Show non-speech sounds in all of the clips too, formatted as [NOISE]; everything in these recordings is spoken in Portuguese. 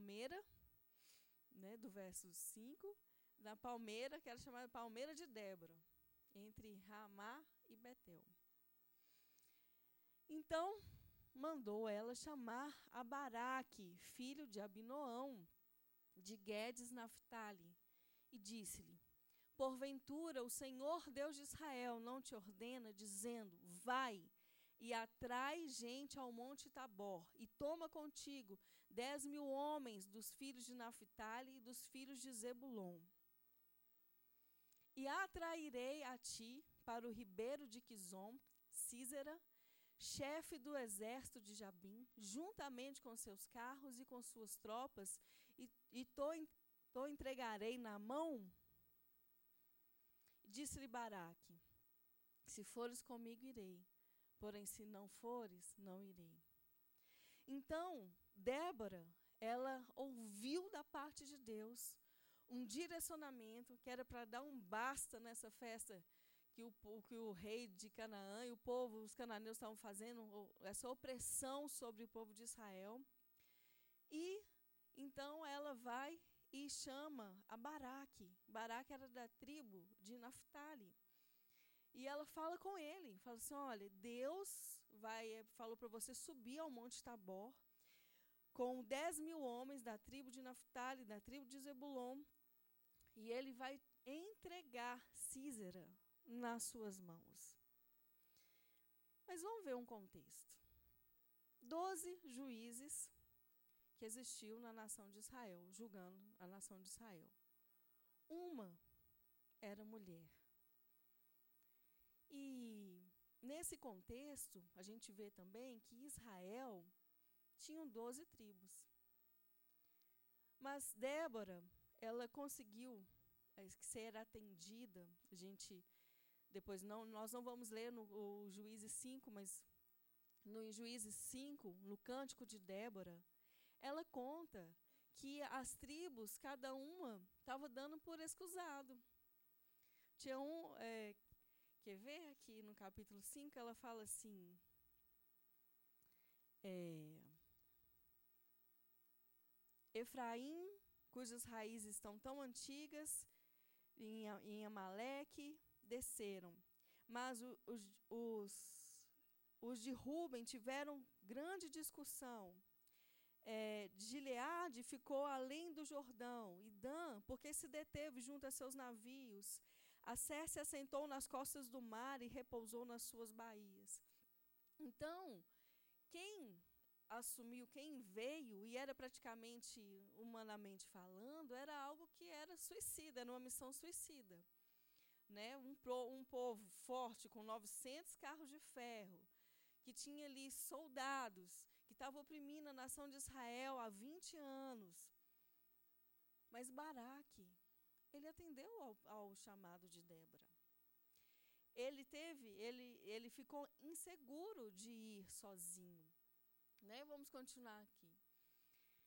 palmeira, né, do verso 5, na palmeira, que era chamada Palmeira de Débora, entre Ramá e Betel. Então, mandou ela chamar a Baraque, filho de Abinoão, de Guedes Naphtali, e disse-lhe: Porventura o Senhor Deus de Israel não te ordena, dizendo: Vai e atrai gente ao monte Tabor, e toma contigo dez mil homens dos filhos de Naphtali e dos filhos de Zebulon. E atrairei a ti para o ribeiro de Quizom, Císera, chefe do exército de Jabim, juntamente com seus carros e com suas tropas, e, e to entregarei na mão. Disse-lhe Baraque: Se fores comigo, irei porém se não fores, não irei. Então, Débora, ela ouviu da parte de Deus um direcionamento que era para dar um basta nessa festa que o, que o rei de Canaã e o povo, os cananeus estavam fazendo, essa opressão sobre o povo de Israel. E então ela vai e chama a Baraque. Baraque era da tribo de Naphtali. E ela fala com ele, fala assim: olha, Deus vai eh, falou para você subir ao Monte Tabor com 10 mil homens da tribo de Naphtali, da tribo de Zebulon, e ele vai entregar Císera nas suas mãos. Mas vamos ver um contexto. Doze juízes que existiu na nação de Israel, julgando a nação de Israel. Uma era mulher. E nesse contexto, a gente vê também que Israel tinha 12 tribos. Mas Débora, ela conseguiu é, ser atendida. A gente depois não, nós não vamos ler no Juízes 5, mas no Juízes 5, no cântico de Débora, ela conta que as tribos, cada uma, estava dando por excusado. Tinha um é, Quer ver aqui no capítulo 5, ela fala assim. É, Efraim, cujas raízes estão tão antigas, em, Amaleque, desceram. Mas os, os, os de Ruben tiveram grande discussão. É, Gileade ficou além do Jordão, e Dan, porque se deteve junto a seus navios. A Cérce assentou nas costas do mar e repousou nas suas baías. Então, quem assumiu, quem veio, e era praticamente, humanamente falando, era algo que era suicida, era uma missão suicida. Né? Um, pro, um povo forte, com 900 carros de ferro, que tinha ali soldados, que estava oprimindo a nação de Israel há 20 anos. Mas Baraque, ele atendeu ao, ao chamado de Débora. Ele teve, ele, ele ficou inseguro de ir sozinho. Né? Vamos continuar aqui.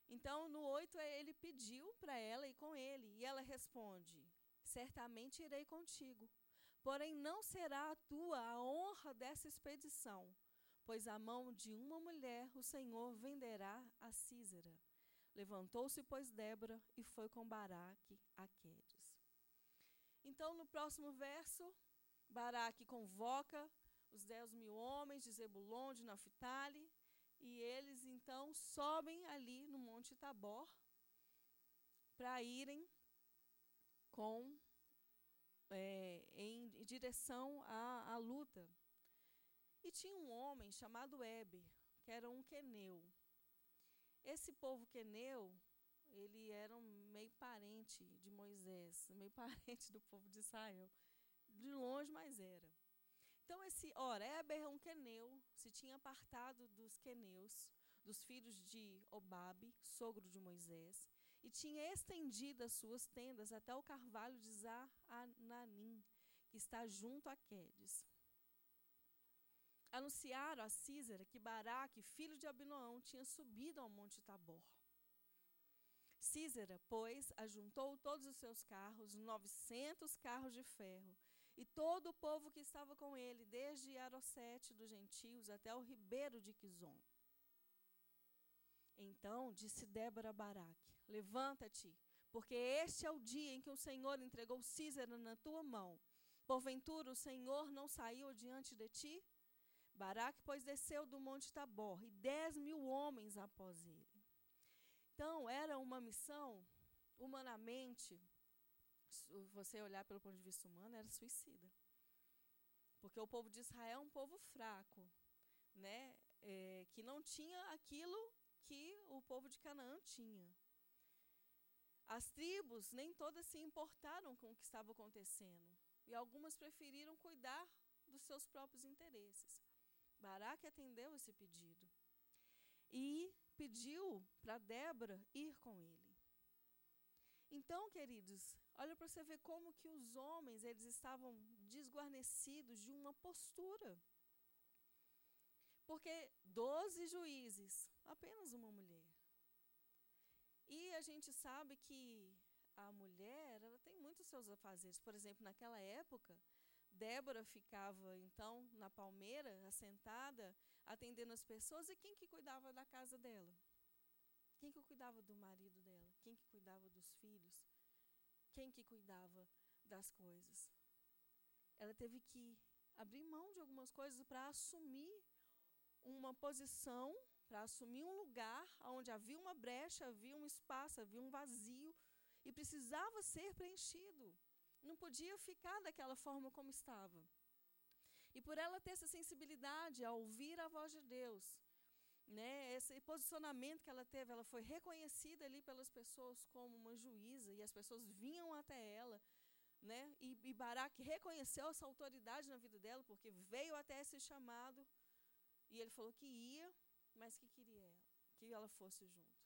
Então, no 8, ele pediu para ela ir com ele. E ela responde: Certamente irei contigo. Porém, não será a tua a honra dessa expedição, pois a mão de uma mulher o Senhor venderá a Císera Levantou-se, pois, Débora e foi com Baraque a Quedes. Então, no próximo verso, Baraque convoca os dez mil homens de Zebulon, de Naphtali, e eles então sobem ali no Monte Tabor para irem com é, em, direção à, à luta. E tinha um homem chamado Eber, que era um queneu. Esse povo queneu, ele era um meio parente de Moisés, meio [LAUGHS] parente do povo de Israel. De longe, mas era. Então, esse Oreber é um queneu, se tinha apartado dos queneus, dos filhos de Obabe, sogro de Moisés, e tinha estendido as suas tendas até o carvalho de Zananim, que está junto a Quedes anunciaram a Císara que Baraque, filho de Abinoão, tinha subido ao monte Tabor. Císara, pois, ajuntou todos os seus carros, novecentos carros de ferro, e todo o povo que estava com ele, desde Arosete dos gentios até o ribeiro de Quizon. Então disse Débora a Baraque: Levanta-te, porque este é o dia em que o Senhor entregou Císera na tua mão. Porventura o Senhor não saiu diante de ti? Baraque, pois, desceu do monte Tabor, e dez mil homens após ele. Então, era uma missão, humanamente, você olhar pelo ponto de vista humano, era suicida. Porque o povo de Israel é um povo fraco, né? É, que não tinha aquilo que o povo de Canaã tinha. As tribos nem todas se importaram com o que estava acontecendo. E algumas preferiram cuidar dos seus próprios interesses. Baraque atendeu esse pedido. E pediu para Débora ir com ele. Então, queridos, olha para você ver como que os homens, eles estavam desguarnecidos de uma postura. Porque doze juízes, apenas uma mulher. E a gente sabe que a mulher, ela tem muitos seus afazeres. Por exemplo, naquela época, Débora ficava então na palmeira, assentada, atendendo as pessoas, e quem que cuidava da casa dela? Quem que cuidava do marido dela? Quem que cuidava dos filhos? Quem que cuidava das coisas? Ela teve que abrir mão de algumas coisas para assumir uma posição, para assumir um lugar onde havia uma brecha, havia um espaço, havia um vazio e precisava ser preenchido. Não podia ficar daquela forma como estava. E por ela ter essa sensibilidade a ouvir a voz de Deus, né, esse posicionamento que ela teve, ela foi reconhecida ali pelas pessoas como uma juíza e as pessoas vinham até ela, né? E, e reconheceu essa autoridade na vida dela porque veio até esse chamado e ele falou que ia, mas que queria ela, que ela fosse junto.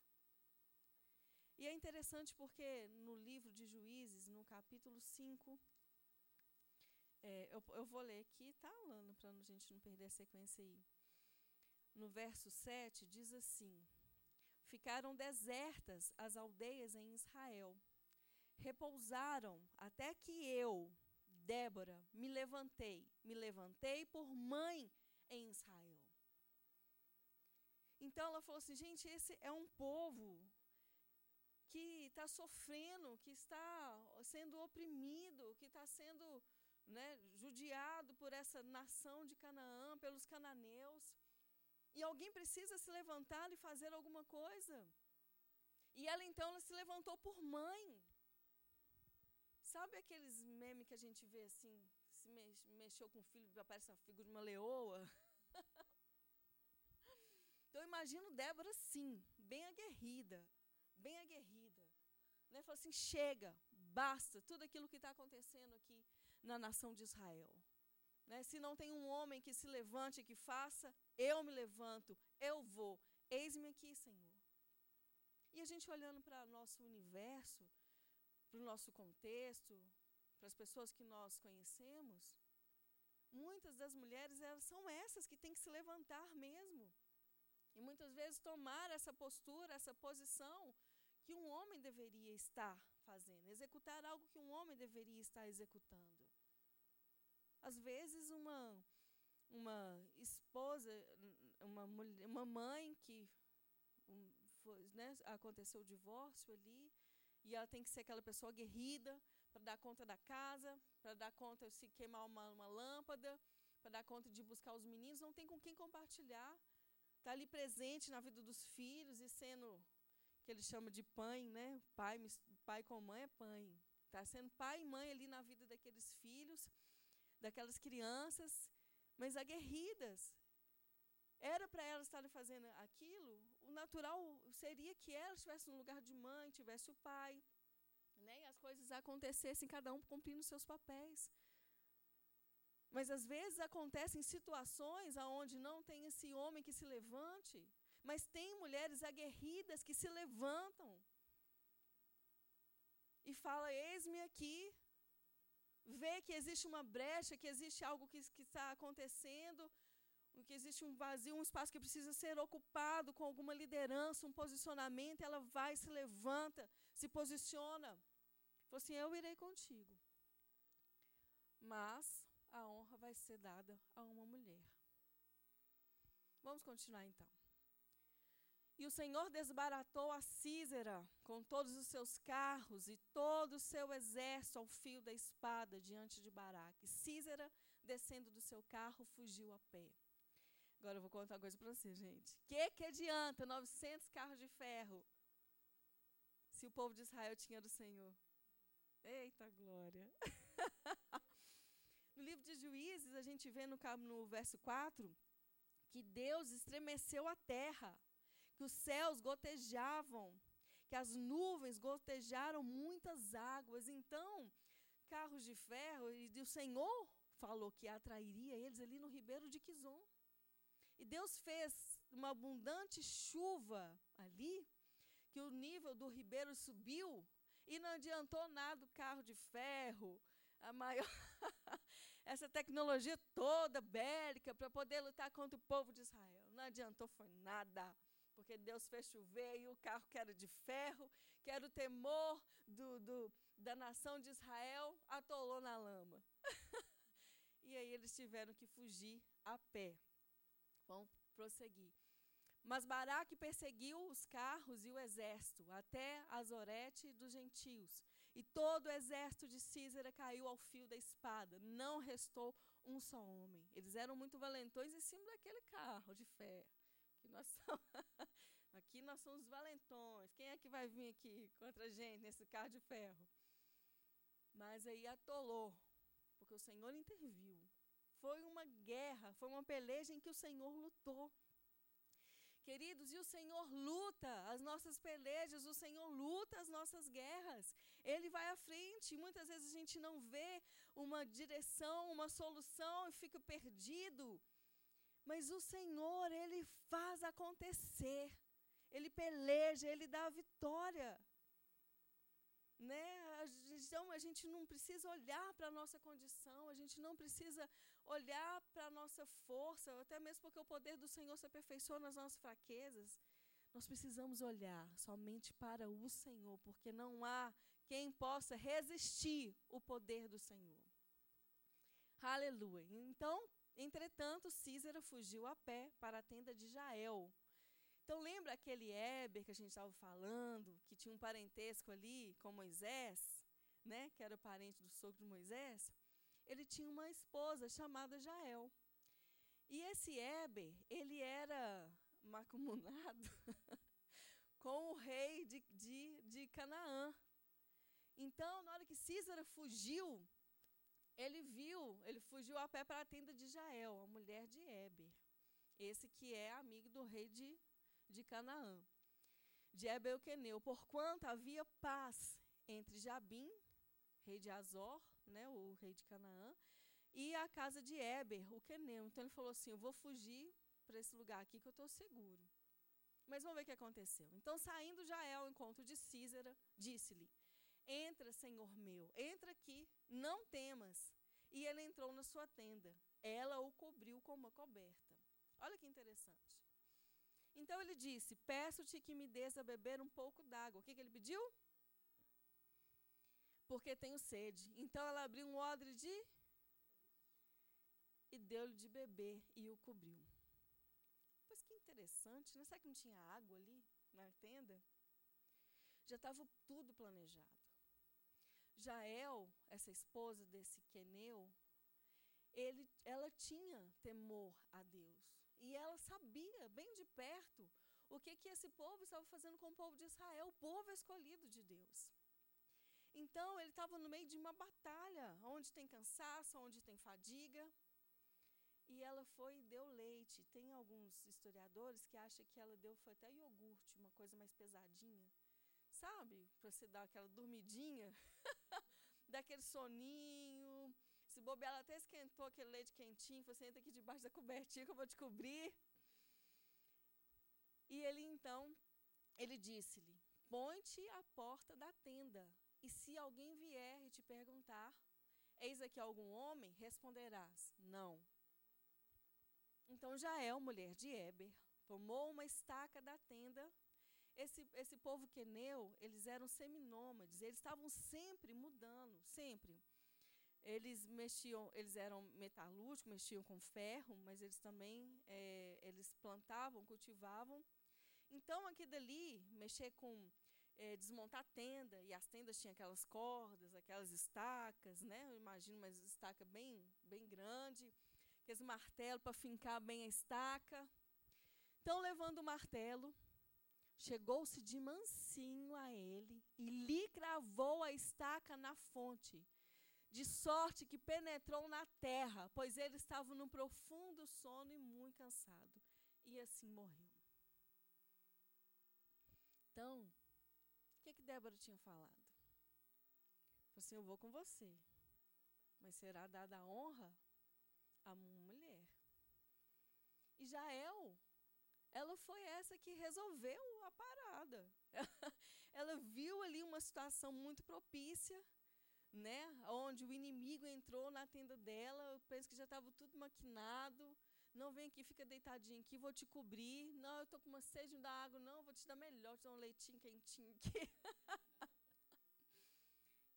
E é interessante porque no livro de Juízes, no capítulo 5, é, eu, eu, vou ler aqui, tá, Alana, para a gente não perder a sequência aí. No verso 7, diz assim: Ficaram desertas as aldeias em Israel, repousaram até que eu, Débora, me levantei, me levantei por mãe em Israel. Então ela falou assim: gente, esse é um povo que está sofrendo, que está sendo oprimido, que está sendo né, judiado por essa nação de Canaã, pelos cananeus. E alguém precisa se levantar e fazer alguma coisa. E ela então ela se levantou por mãe. Sabe aqueles memes que a gente vê assim, se mexeu com o filho, aparece a figura de uma leoa? [LAUGHS] então eu imagino Débora sim, bem aguerrida, bem aguerrida. Né? Falou assim: chega, basta, tudo aquilo que está acontecendo aqui na nação de Israel. Né? Se não tem um homem que se levante e que faça, eu me levanto, eu vou. Eis-me aqui, Senhor. E a gente olhando para o nosso universo, para o nosso contexto, para as pessoas que nós conhecemos, muitas das mulheres elas são essas que têm que se levantar mesmo. E muitas vezes tomar essa postura, essa posição que um homem deveria estar fazendo, executar algo que um homem deveria estar executando. Às vezes, uma, uma esposa, uma, uma mãe que um, foi, né, aconteceu o divórcio ali, e ela tem que ser aquela pessoa guerrida para dar conta da casa, para dar conta de se queimar uma, uma lâmpada, para dar conta de buscar os meninos, não tem com quem compartilhar. Está ali presente na vida dos filhos e sendo que ele chama de pai, né? Pai, pai com mãe é pai. Está sendo pai e mãe ali na vida daqueles filhos, daquelas crianças, mas aguerridas. Era para elas estarem fazendo aquilo, o natural seria que elas estivessem no lugar de mãe, tivesse o pai, né? E as coisas acontecessem, cada um cumprindo seus papéis. Mas às vezes acontecem situações aonde não tem esse homem que se levante, mas tem mulheres aguerridas que se levantam e fala: "Eis-me aqui". Vê que existe uma brecha, que existe algo que, que está acontecendo, que existe um vazio, um espaço que precisa ser ocupado com alguma liderança, um posicionamento, ela vai, se levanta, se posiciona. Falou assim: Eu irei contigo. Mas a honra vai ser dada a uma mulher. Vamos continuar então. E o Senhor desbaratou a Císera com todos os seus carros e todo o seu exército ao fio da espada diante de Baraque. Císera, descendo do seu carro, fugiu a pé. Agora eu vou contar uma coisa para você, gente. Que, que adianta 900 carros de ferro se o povo de Israel tinha do Senhor? Eita glória! [LAUGHS] no livro de Juízes, a gente vê no, no verso 4 que Deus estremeceu a terra que os céus gotejavam, que as nuvens gotejaram muitas águas. Então, carros de ferro, e o Senhor falou que atrairia eles ali no ribeiro de Quizon. E Deus fez uma abundante chuva ali, que o nível do ribeiro subiu, e não adiantou nada o carro de ferro, a maior [LAUGHS] essa tecnologia toda bélica para poder lutar contra o povo de Israel. Não adiantou foi nada porque Deus fez chover e o carro que era de ferro, que era o temor do, do, da nação de Israel, atolou na lama. [LAUGHS] e aí eles tiveram que fugir a pé. Vamos prosseguir. Mas Baraque perseguiu os carros e o exército até Azorete dos gentios. E todo o exército de Císera caiu ao fio da espada. Não restou um só homem. Eles eram muito valentões em cima daquele carro de ferro que nós somos. [LAUGHS] aqui nós somos valentões. Quem é que vai vir aqui contra a gente nesse carro de ferro? Mas aí atolou, porque o Senhor interviu. Foi uma guerra, foi uma peleja em que o Senhor lutou. Queridos, e o Senhor luta as nossas pelejas, o Senhor luta as nossas guerras. Ele vai à frente. Muitas vezes a gente não vê uma direção, uma solução e fica perdido. Mas o Senhor, Ele faz acontecer. Ele peleja, Ele dá a vitória. Né? Então a gente não precisa olhar para a nossa condição, a gente não precisa olhar para a nossa força, até mesmo porque o poder do Senhor se aperfeiçoa nas nossas fraquezas. Nós precisamos olhar somente para o Senhor, porque não há quem possa resistir o poder do Senhor. Aleluia. Então, Entretanto, Císera fugiu a pé para a tenda de Jael. Então, lembra aquele Éber que a gente estava falando, que tinha um parentesco ali com Moisés, né, que era o parente do sogro de Moisés? Ele tinha uma esposa chamada Jael. E esse Éber, ele era macumunado [LAUGHS] com o rei de, de, de Canaã. Então, na hora que Císara fugiu, ele viu, ele fugiu a pé para a tenda de Jael, a mulher de Eber. Esse que é amigo do rei de, de Canaã. De Eber Queneu, porquanto havia paz entre Jabim, rei de Azor, né, o rei de Canaã, e a casa de Eber, o Queneu. Então ele falou assim: Eu vou fugir para esse lugar aqui que eu estou seguro. Mas vamos ver o que aconteceu. Então, saindo Jael ao encontro de Císera, disse-lhe: Entra, Senhor meu, entra aqui, não temas. E ele entrou na sua tenda. Ela o cobriu com uma coberta. Olha que interessante. Então ele disse: Peço-te que me des a beber um pouco d'água. O que, que ele pediu? Porque tenho sede. Então ela abriu um odre de. E deu-lhe de beber e o cobriu. Pois que interessante, né? Será que não tinha água ali na tenda? Já estava tudo planejado. Jael, essa esposa desse Queneu, ele, ela tinha temor a Deus. E ela sabia bem de perto o que, que esse povo estava fazendo com o povo de Israel, o povo escolhido de Deus. Então, ele estava no meio de uma batalha, onde tem cansaço, onde tem fadiga. E ela foi e deu leite. Tem alguns historiadores que acham que ela deu foi até iogurte, uma coisa mais pesadinha sabe? Para você dar aquela dormidinha, [LAUGHS] daquele soninho. Se bobear, ela até esquentou aquele leite quentinho, você entra aqui debaixo da cobertinha que eu vou te cobrir. E ele então, ele disse-lhe: Põe-te à porta da tenda, e se alguém vier e te perguntar, eis aqui algum homem, responderás: Não. Então Jael, mulher de Eber, tomou uma estaca da tenda esse, esse povo queneu, eles eram seminômades, eles estavam sempre mudando, sempre. Eles mexiam, eles eram metalúrgicos, mexiam com ferro, mas eles também é, eles plantavam, cultivavam Então, aqui dali, mexer com é, desmontar tenda, e as tendas tinham aquelas cordas, aquelas estacas, né? Eu imagino uma estaca bem, bem grande, aqueles martelos para fincar bem a estaca. Então, levando o martelo, chegou-se de mansinho a ele e lhe cravou a estaca na fonte, de sorte que penetrou na terra, pois ele estava num profundo sono e muito cansado. E assim morreu. Então, que, que Débora tinha falado? Falou assim: Eu vou com você, mas será dada a honra a mulher. E Jael, ela foi essa que resolveu a parada. [LAUGHS] ela viu ali uma situação muito propícia, né, onde o inimigo entrou na tenda dela, eu penso que já estava tudo maquinado, não, vem aqui, fica deitadinho aqui, vou te cobrir. Não, eu estou com uma sede, não dá água. Não, vou te dar melhor, te dar um leitinho quentinho aqui. [LAUGHS]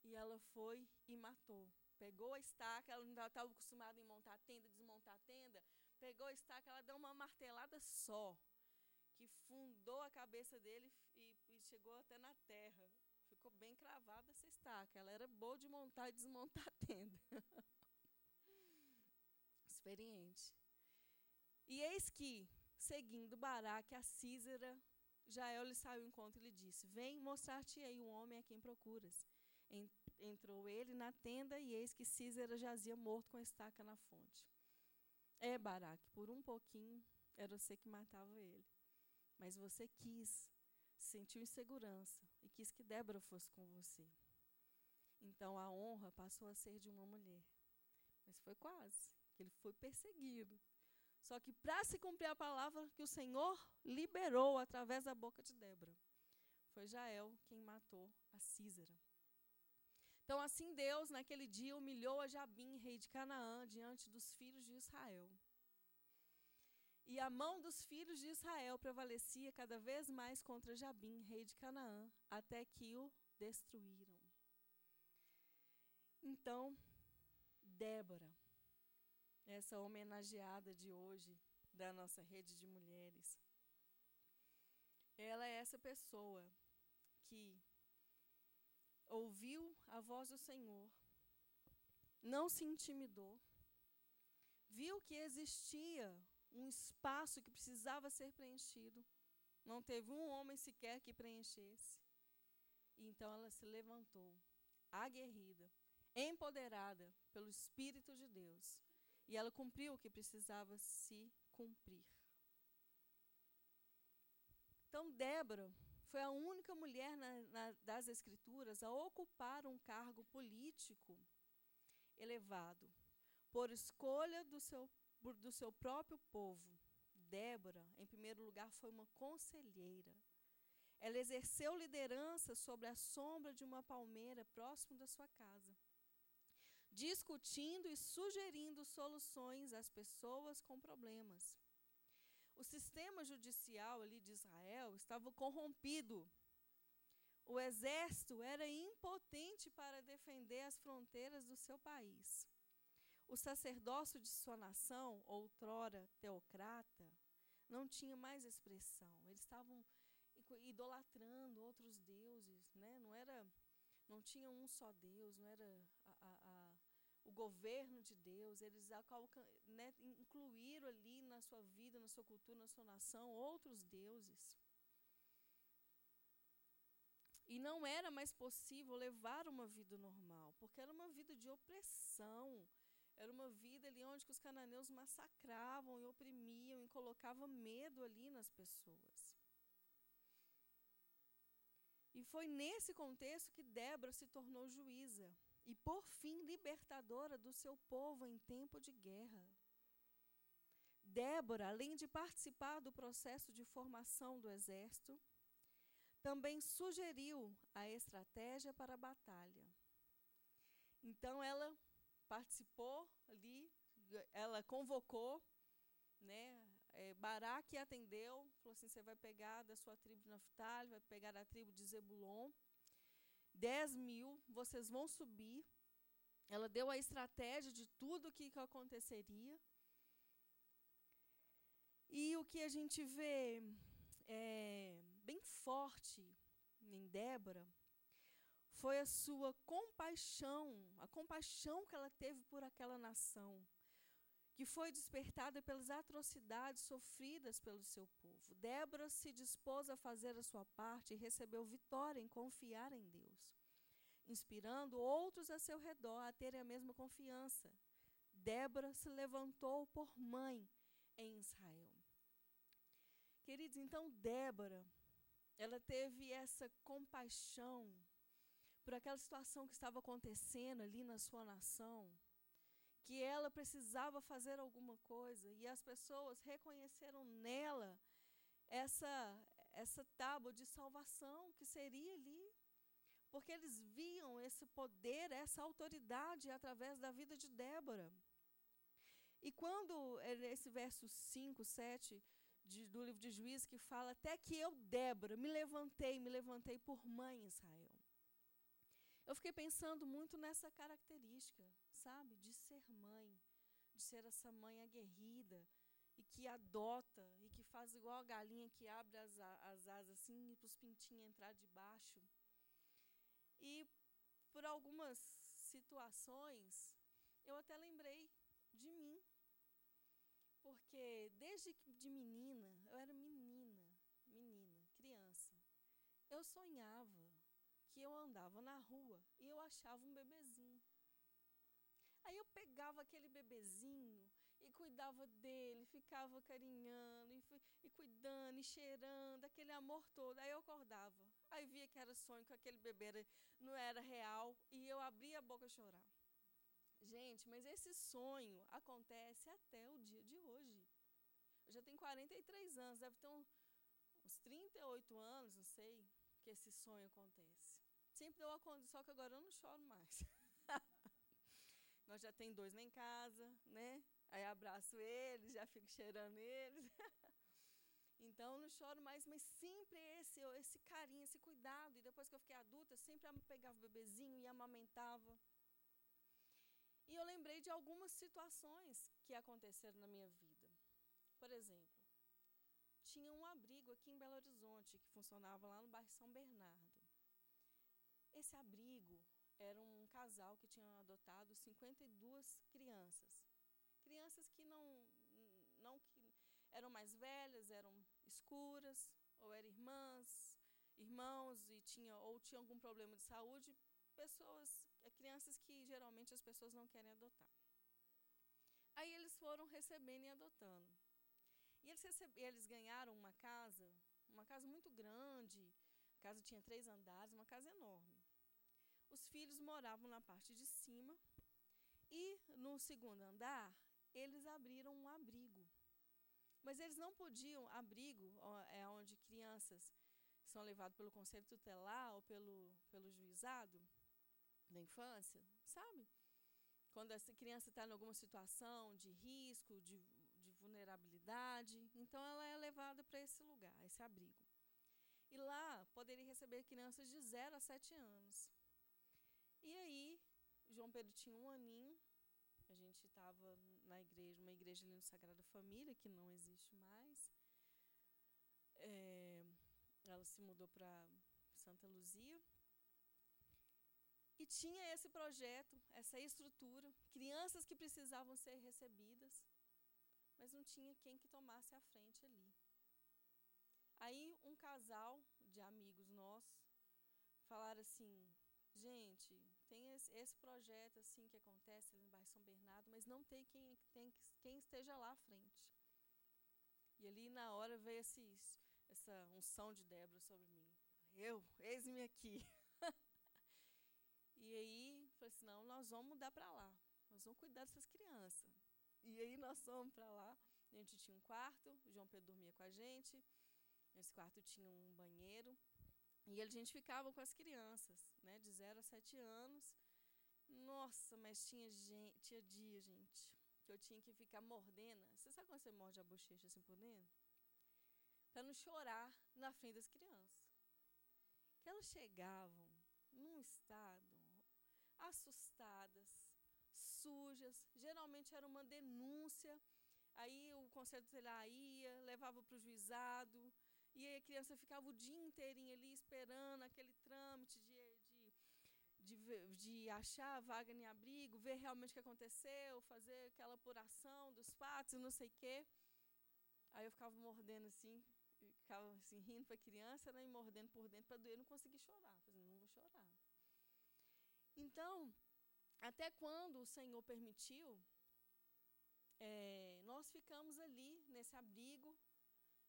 e ela foi e matou. Pegou a estaca, ela estava acostumada em montar a tenda, desmontar a tenda. Pegou a estaca, ela deu uma martelada só, que fundou a cabeça dele e, e chegou até na terra. Ficou bem cravada essa estaca. Ela era boa de montar e desmontar a tenda. [LAUGHS] Experiente. E eis que, seguindo Baraque, a Císera, Jael lhe saiu ao encontro e lhe disse: Vem mostrar-te-ei o homem a quem procuras. Entrou ele na tenda e eis que Císera jazia morto com a estaca na fonte. É, Baraque, por um pouquinho era você que matava ele. Mas você quis, sentiu insegurança e quis que Débora fosse com você. Então a honra passou a ser de uma mulher. Mas foi quase, que ele foi perseguido. Só que para se cumprir a palavra que o Senhor liberou através da boca de Débora, foi Jael quem matou a Císera. Então, assim Deus, naquele dia, humilhou a Jabim, rei de Canaã, diante dos filhos de Israel. E a mão dos filhos de Israel prevalecia cada vez mais contra Jabim, rei de Canaã, até que o destruíram. Então, Débora, essa homenageada de hoje da nossa rede de mulheres. Ela é essa pessoa que ouviu a voz do Senhor, não se intimidou, viu que existia um espaço que precisava ser preenchido, não teve um homem sequer que preenchesse. E então ela se levantou, aguerrida, empoderada pelo Espírito de Deus, e ela cumpriu o que precisava se cumprir. Então, Débora foi a única mulher na, na, das Escrituras a ocupar um cargo político elevado, por escolha do seu, do seu próprio povo. Débora, em primeiro lugar, foi uma conselheira. Ela exerceu liderança sobre a sombra de uma palmeira próximo da sua casa discutindo e sugerindo soluções às pessoas com problemas. O sistema judicial ali de Israel estava corrompido. O exército era impotente para defender as fronteiras do seu país. O sacerdócio de sua nação, outrora teocrata, não tinha mais expressão. Eles estavam idolatrando outros deuses, né? Não era, não tinha um só Deus, não era a, a, a o governo de Deus, eles né, incluíram ali na sua vida, na sua cultura, na sua nação, outros deuses. E não era mais possível levar uma vida normal, porque era uma vida de opressão. Era uma vida ali onde os cananeus massacravam e oprimiam e colocavam medo ali nas pessoas. E foi nesse contexto que Débora se tornou juíza e, por fim, libertadora do seu povo em tempo de guerra. Débora, além de participar do processo de formação do exército, também sugeriu a estratégia para a batalha. Então ela participou ali, ela convocou, né? É, Baraque atendeu, falou assim: você vai pegar da sua tribo de Naphtali, vai pegar da tribo de Zebulon 10 mil, vocês vão subir. Ela deu a estratégia de tudo o que, que aconteceria. E o que a gente vê é, bem forte em Débora foi a sua compaixão, a compaixão que ela teve por aquela nação, que foi despertada pelas atrocidades sofridas pelo seu povo. Débora se dispôs a fazer a sua parte e recebeu vitória em confiar em Deus, inspirando outros a seu redor a terem a mesma confiança. Débora se levantou por mãe em Israel. Queridos, então Débora, ela teve essa compaixão por aquela situação que estava acontecendo ali na sua nação, que ela precisava fazer alguma coisa e as pessoas reconheceram nela essa essa tábua de salvação que seria ali, porque eles viam esse poder, essa autoridade através da vida de Débora. E quando esse verso 5, 7 de, do livro de Juízes que fala até que eu, Débora, me levantei, me levantei por mãe Israel. Eu fiquei pensando muito nessa característica, sabe? De ser mãe, de ser essa mãe aguerrida e que adota e que faz igual a galinha que abre as, as asas assim para os pintinhos entrar debaixo. E por algumas situações, eu até lembrei de mim. Porque desde de menina, eu era menina, menina, criança, eu sonhava que eu andava na rua e eu achava um bebezinho. Aí eu pegava aquele bebezinho e cuidava dele, ficava carinhando e, e, cuidando e cheirando, aquele amor todo. Aí eu acordava, aí via que era sonho, que aquele bebê era, não era real e eu abria a boca a chorar. Gente, mas esse sonho acontece até o dia de hoje. Eu já tenho 43 anos, deve ter uns 38 anos, não sei, que esse sonho acontece. Sempre deu a só que agora eu não choro mais. [LAUGHS] Nós já tem dois lá em casa, né? Aí abraço eles, já fico cheirando eles. [LAUGHS] então não choro mais, mas sempre esse, esse carinho, esse cuidado. E depois que eu fiquei adulta, sempre pegava o bebezinho e amamentava. E eu lembrei de algumas situações que aconteceram na minha vida. Por exemplo, tinha um abrigo aqui em Belo Horizonte que funcionava lá no bairro São Bernardo. Esse abrigo era um casal que tinha adotado 52 crianças. Crianças que não, não que eram mais velhas, eram escuras, ou eram irmãs, irmãos e tinha ou tinham algum problema de saúde, pessoas, é, crianças que geralmente as pessoas não querem adotar. Aí eles foram recebendo e adotando. E eles, eles ganharam uma casa, uma casa muito grande, a casa tinha três andares, uma casa enorme. Os filhos moravam na parte de cima e no segundo andar eles abriram um abrigo. Mas eles não podiam, abrigo é onde crianças são levadas pelo conselho tutelar ou pelo, pelo juizado da infância, sabe? Quando essa criança está em alguma situação de risco, de, de vulnerabilidade, então ela é levada para esse lugar, esse abrigo. E lá poderia receber crianças de 0 a 7 anos. E aí, João Pedro tinha um aninho, a gente estava na igreja, uma igreja ali no Sagrada Família, que não existe mais. É, ela se mudou para Santa Luzia. E tinha esse projeto, essa estrutura, crianças que precisavam ser recebidas, mas não tinha quem que tomasse a frente ali. Aí um casal de amigos nossos falaram assim: gente, tem esse, projeto assim que acontece ali no bairro São Bernardo, mas não tem quem, tem quem esteja lá à frente. E ali na hora veio esse, essa unção de Débora sobre mim. Eu, eis-me aqui. [LAUGHS] e aí, falei assim, não, nós vamos mudar para lá. Nós vamos cuidar dessas crianças. E aí nós fomos para lá. A gente tinha um quarto, o João Pedro dormia com a gente. Nesse quarto tinha um banheiro. E a gente ficava com as crianças, né, de 0 a 7 anos. Nossa, mas tinha, gente, tinha dia, gente, que eu tinha que ficar mordendo. Você sabe quando você morde a bochecha assim por dentro? Para não chorar na frente das crianças. Que elas chegavam num estado assustadas, sujas. Geralmente era uma denúncia. Aí o conselho tutelar ia, levava para o juizado E a criança ficava o dia inteirinho ali esperando aquele trâmite de, de, de, de achar vaga em abrigo, ver realmente o que aconteceu, fazer aquela apuração dos fatos não sei o quê. Aí eu ficava mordendo assim, ficava assim, rindo para a criança, né, e mordendo por dentro para doer, não conseguia chorar. Falei, não vou chorar. Então, até quando o Senhor permitiu, é, nós ficamos ali nesse abrigo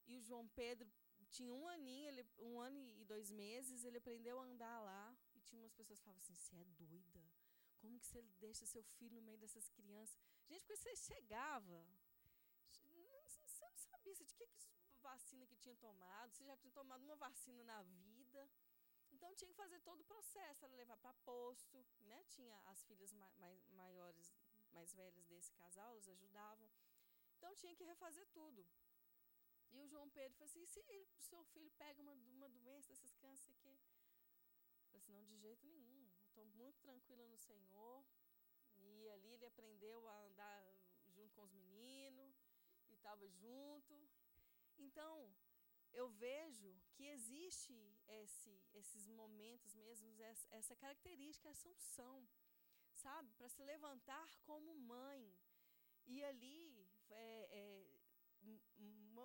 e o João Pedro tinha um aninho, ele, um ano e dois meses, ele aprendeu a andar lá e tinha umas pessoas que falavam assim, você é doida? Como que você deixa seu filho no meio dessas crianças? Gente, porque você chegava, você não sabia de que, que vacina que tinha tomado, se já tinha tomado uma vacina na vida. Então tinha que fazer todo o processo, era levar para posto, né? Tinha as filhas ma mais maiores, mais velhas desse casal, elas ajudavam. Então tinha que refazer tudo. E o João Pedro falou assim: se o seu filho pega uma, uma doença dessas crianças aqui? Eu falei assim: não, de jeito nenhum. Estou muito tranquila no Senhor. E ali ele aprendeu a andar junto com os meninos e estava junto. Então, eu vejo que existe esse, esses momentos mesmo, essa característica, essa unção, sabe? Para se levantar como mãe. E ali, é, é,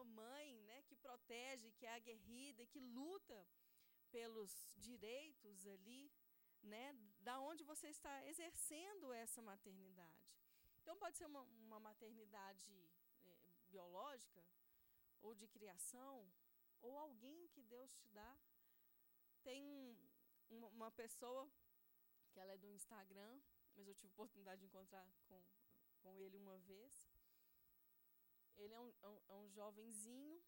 mãe né, que protege, que é aguerrida, que luta pelos direitos ali, né, da onde você está exercendo essa maternidade. Então, pode ser uma, uma maternidade é, biológica, ou de criação, ou alguém que Deus te dá. Tem uma, uma pessoa que ela é do Instagram, mas eu tive oportunidade de encontrar com, com ele uma vez. Ele é um, é um, é um jovenzinho,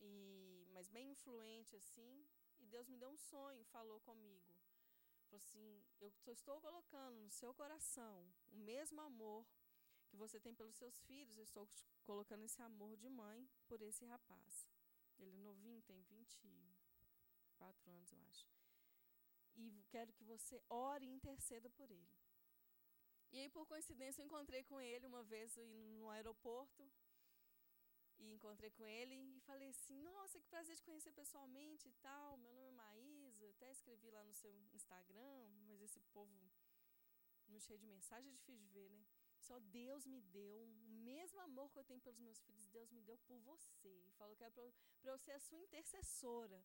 e, mas bem influente assim, e Deus me deu um sonho, falou comigo. Falou assim: Eu estou colocando no seu coração o mesmo amor que você tem pelos seus filhos, eu estou colocando esse amor de mãe por esse rapaz. Ele é novinho, tem 24 anos, eu acho. E quero que você ore e interceda por ele. E aí, por coincidência, eu encontrei com ele uma vez no aeroporto. E encontrei com ele e falei assim: Nossa, que prazer te conhecer pessoalmente e tal. Meu nome é Maísa. Até escrevi lá no seu Instagram, mas esse povo não cheio de mensagem é difícil de ver, né? Só Deus me deu o mesmo amor que eu tenho pelos meus filhos, Deus me deu por você. E falou que era para eu ser a sua intercessora.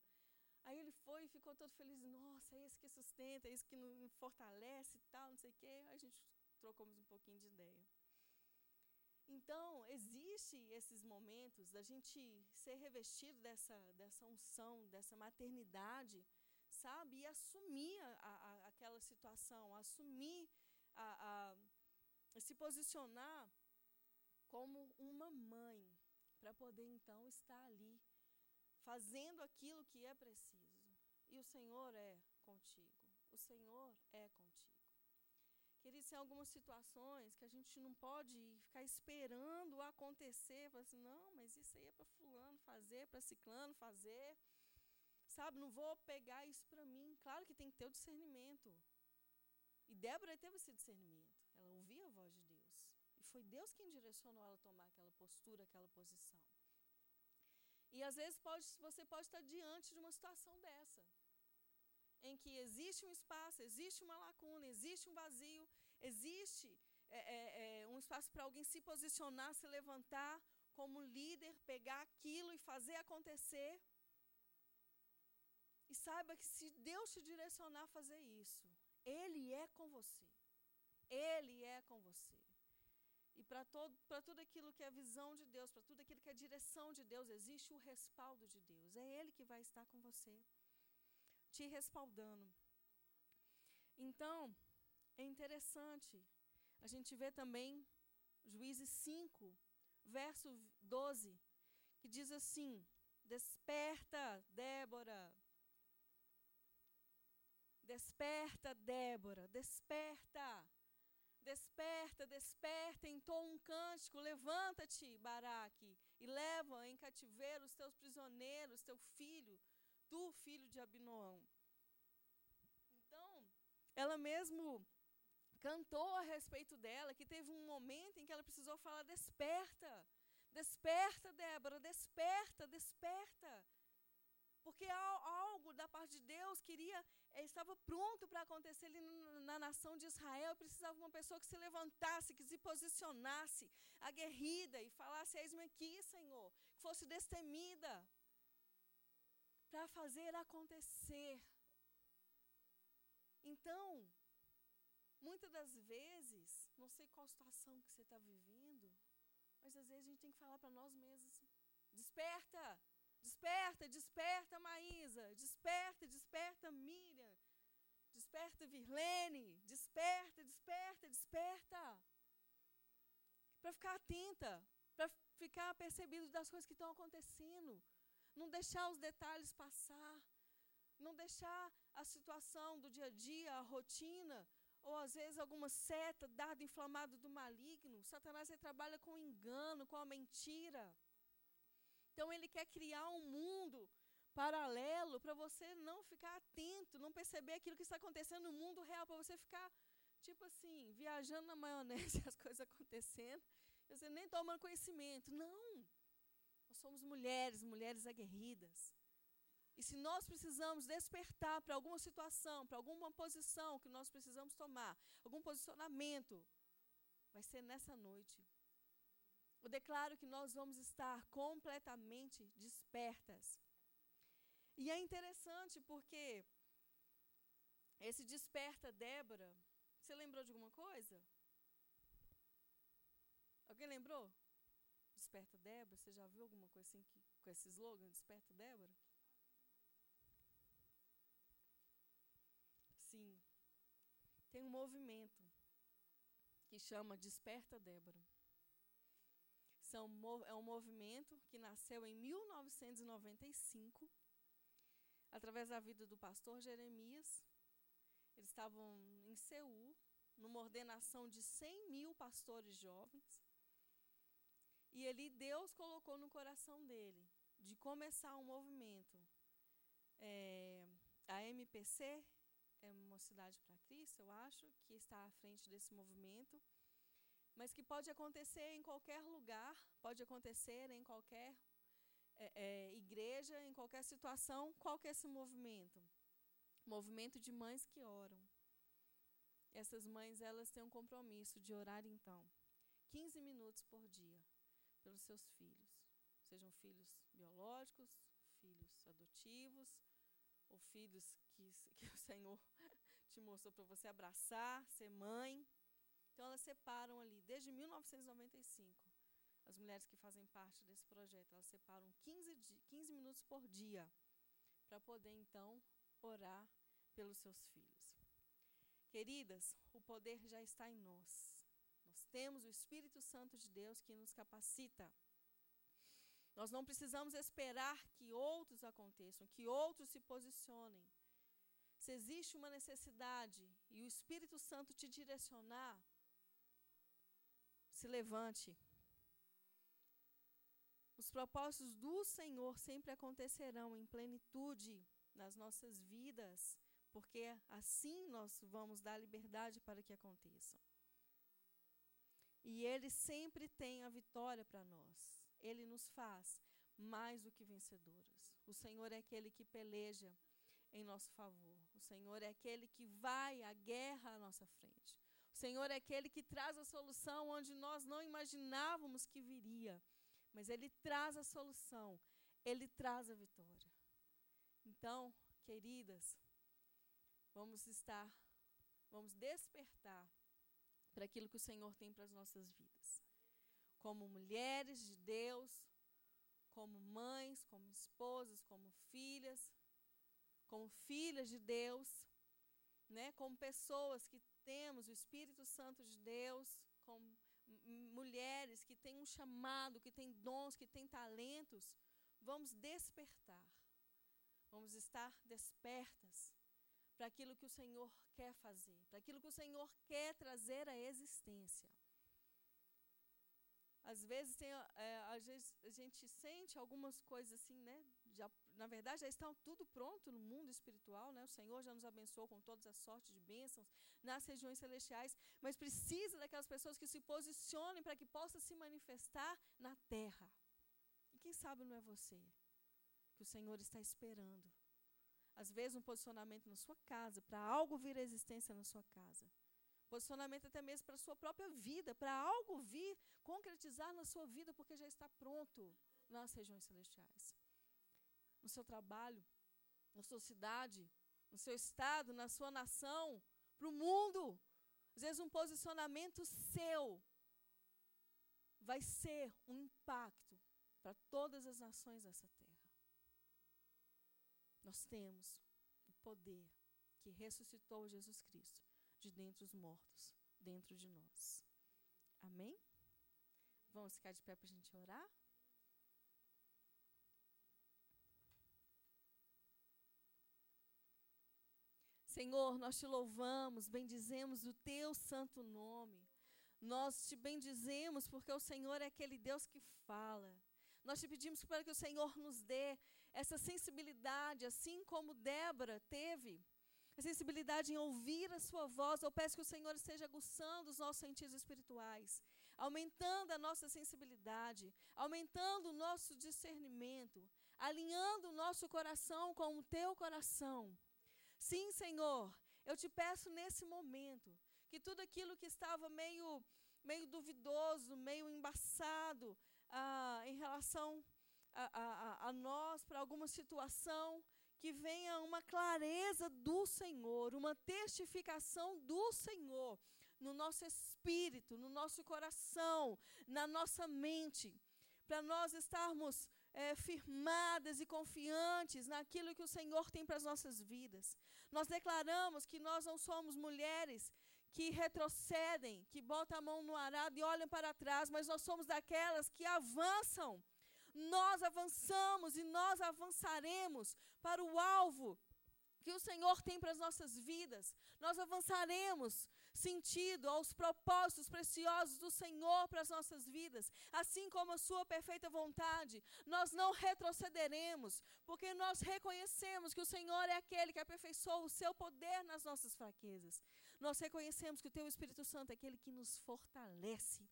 Aí ele foi e ficou todo feliz. Nossa, é esse que sustenta, é esse que fortalece e tal, não sei o quê. Aí a gente trocamos um pouquinho de ideia. Então, existe esses momentos da gente ser revestido dessa, dessa unção, dessa maternidade, sabe? E assumir a, a, aquela situação, assumir a, a se posicionar como uma mãe, para poder então estar ali, fazendo aquilo que é preciso. E o Senhor é contigo. O Senhor é contigo. Queridos, tem algumas situações que a gente não pode ficar esperando acontecer, falar assim, não, mas isso aí é para fulano fazer, para ciclano fazer. Sabe, não vou pegar isso para mim. Claro que tem que ter o discernimento. E Débora teve esse discernimento. Ela ouvia a voz de Deus. E foi Deus quem direcionou ela a tomar aquela postura, aquela posição. E às vezes pode, você pode estar diante de uma situação dessa, em que existe um espaço, existe uma lacuna, existe um vazio, existe é, é, é, um espaço para alguém se posicionar, se levantar como líder, pegar aquilo e fazer acontecer. E saiba que se Deus te direcionar a fazer isso, Ele é com você. Ele é com você. E para tudo aquilo que é a visão de Deus, para tudo aquilo que é a direção de Deus, existe o respaldo de Deus. É Ele que vai estar com você, te respaldando. Então, é interessante a gente ver também Juízes 5, verso 12, que diz assim: Desperta, Débora. Desperta, Débora, desperta. Desperta, desperta, entoa um cântico, levanta-te, Baraque, e leva em cativeiro os teus prisioneiros, teu filho, tu, filho de Abinoão. Então, ela mesmo cantou a respeito dela, que teve um momento em que ela precisou falar: desperta, desperta, Débora, desperta, desperta. Porque algo da parte de Deus queria, eh, estava pronto para acontecer ali na nação de Israel. Precisava de uma pessoa que se levantasse, que se posicionasse, aguerrida e falasse: Eis-me aqui, Senhor. Que fosse destemida para fazer acontecer. Então, muitas das vezes, não sei qual situação que você está vivendo, mas às vezes a gente tem que falar para nós mesmos: desperta, desperta, desperta, Maísa, desperta, desperta, Miriam, desperta, Virlene, desperta, desperta, desperta. Para ficar atenta, para ficar percebido das coisas que estão acontecendo. Não deixar os detalhes passar, não deixar a situação do dia a dia, a rotina, ou às vezes alguma seta, dado inflamado do maligno. Satanás trabalha com engano, com a mentira. Então ele quer criar um mundo paralelo para você não ficar atento, não perceber aquilo que está acontecendo no mundo real, para você ficar tipo assim, viajando na maionese, [LAUGHS] as coisas acontecendo, você nem tomando conhecimento. Não. Nós somos mulheres, mulheres aguerridas. E se nós precisamos despertar para alguma situação, para alguma posição que nós precisamos tomar, algum posicionamento, vai ser nessa noite. Eu declaro que nós vamos estar completamente despertas. E é interessante porque esse desperta Débora, você lembrou de alguma coisa? Alguém lembrou? Desperta Débora? Você já viu alguma coisa assim que, com esse slogan, Desperta Débora? Sim. Tem um movimento que chama Desperta Débora. São, é um movimento que nasceu em 1995, através da vida do pastor Jeremias. Eles estavam em Seul, numa ordenação de 100 mil pastores jovens. E ali Deus colocou no coração dele de começar um movimento. É, a MPC é uma cidade para Cristo, eu acho, que está à frente desse movimento, mas que pode acontecer em qualquer lugar, pode acontecer em qualquer é, é, igreja, em qualquer situação. Qual que é esse movimento? Movimento de mães que oram. Essas mães, elas têm um compromisso de orar então, 15 minutos por dia pelos seus filhos, sejam filhos biológicos, filhos adotivos, ou filhos que, que o Senhor [LAUGHS] te mostrou para você abraçar, ser mãe. Então elas separam ali, desde 1995, as mulheres que fazem parte desse projeto, elas separam 15, 15 minutos por dia para poder então orar pelos seus filhos. Queridas, o poder já está em nós. Nós temos o Espírito Santo de Deus que nos capacita. Nós não precisamos esperar que outros aconteçam, que outros se posicionem. Se existe uma necessidade e o Espírito Santo te direcionar, se levante. Os propósitos do Senhor sempre acontecerão em plenitude nas nossas vidas, porque assim nós vamos dar liberdade para que aconteçam. E Ele sempre tem a vitória para nós. Ele nos faz mais do que vencedoras. O Senhor é aquele que peleja em nosso favor. O Senhor é aquele que vai à guerra à nossa frente. O Senhor é aquele que traz a solução onde nós não imaginávamos que viria. Mas Ele traz a solução. Ele traz a vitória. Então, queridas, vamos estar, vamos despertar para aquilo que o Senhor tem para as nossas vidas. Como mulheres de Deus, como mães, como esposas, como filhas, como filhas de Deus, né? como pessoas que temos o Espírito Santo de Deus, como mulheres que têm um chamado, que têm dons, que têm talentos, vamos despertar. Vamos estar despertas para aquilo que o Senhor quer fazer, para aquilo que o Senhor quer trazer à existência. Às vezes, tem, é, às vezes a gente sente algumas coisas assim, né? Já, na verdade, já está tudo pronto no mundo espiritual, né? O Senhor já nos abençoou com todas as sortes de bênçãos nas regiões celestiais, mas precisa daquelas pessoas que se posicionem para que possa se manifestar na terra. E quem sabe não é você? que o Senhor está esperando. Às vezes, um posicionamento na sua casa, para algo vir à existência na sua casa. Posicionamento até mesmo para a sua própria vida, para algo vir concretizar na sua vida, porque já está pronto nas regiões celestiais. No seu trabalho, na sua cidade, no seu estado, na sua nação, para o mundo. Às vezes, um posicionamento seu vai ser um impacto para todas as nações dessa terra. Nós temos o poder que ressuscitou Jesus Cristo de dentre os mortos, dentro de nós. Amém? Vamos ficar de pé para a gente orar? Senhor, nós te louvamos, bendizemos o teu santo nome. Nós te bendizemos porque o Senhor é aquele Deus que fala. Nós te pedimos para que o Senhor nos dê essa sensibilidade, assim como Débora teve, a sensibilidade em ouvir a sua voz. Eu peço que o Senhor esteja aguçando os nossos sentidos espirituais, aumentando a nossa sensibilidade, aumentando o nosso discernimento, alinhando o nosso coração com o teu coração. Sim, Senhor, eu te peço nesse momento que tudo aquilo que estava meio, meio duvidoso, meio embaçado ah, em relação a, a, a nós, para alguma situação, que venha uma clareza do Senhor, uma testificação do Senhor no nosso espírito, no nosso coração, na nossa mente, para nós estarmos é, firmadas e confiantes naquilo que o Senhor tem para as nossas vidas. Nós declaramos que nós não somos mulheres que retrocedem, que botam a mão no arado e olham para trás, mas nós somos daquelas que avançam. Nós avançamos e nós avançaremos para o alvo que o Senhor tem para as nossas vidas. Nós avançaremos sentido aos propósitos preciosos do Senhor para as nossas vidas, assim como a sua perfeita vontade. Nós não retrocederemos, porque nós reconhecemos que o Senhor é aquele que aperfeiçoa o seu poder nas nossas fraquezas. Nós reconhecemos que o teu Espírito Santo é aquele que nos fortalece.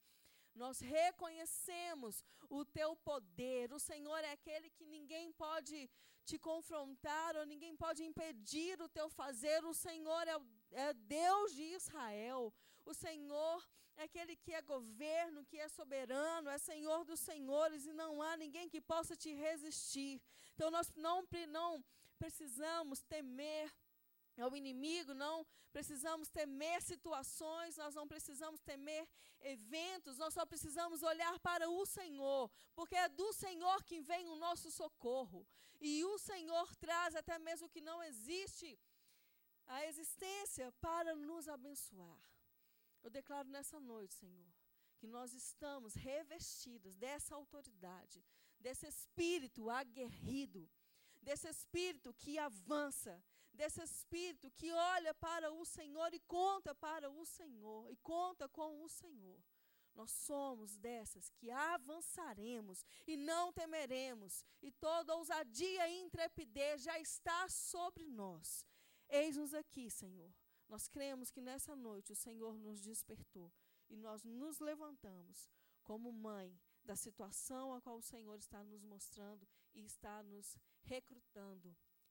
Nós reconhecemos o teu poder. O Senhor é aquele que ninguém pode te confrontar ou ninguém pode impedir o teu fazer. O Senhor é, o, é Deus de Israel. O Senhor é aquele que é governo, que é soberano, é Senhor dos senhores e não há ninguém que possa te resistir. Então nós não, não precisamos temer ao inimigo, não precisamos temer situações, nós não precisamos temer eventos, nós só precisamos olhar para o Senhor, porque é do Senhor que vem o nosso socorro. E o Senhor traz até mesmo que não existe a existência para nos abençoar. Eu declaro nessa noite, Senhor, que nós estamos revestidas dessa autoridade, desse espírito aguerrido, desse espírito que avança, desse espírito que olha para o Senhor e conta para o Senhor, e conta com o Senhor. Nós somos dessas que avançaremos e não temeremos, e toda ousadia e intrepidez já está sobre nós. Eis-nos aqui, Senhor. Nós cremos que nessa noite o Senhor nos despertou e nós nos levantamos como mãe da situação a qual o Senhor está nos mostrando e está nos recrutando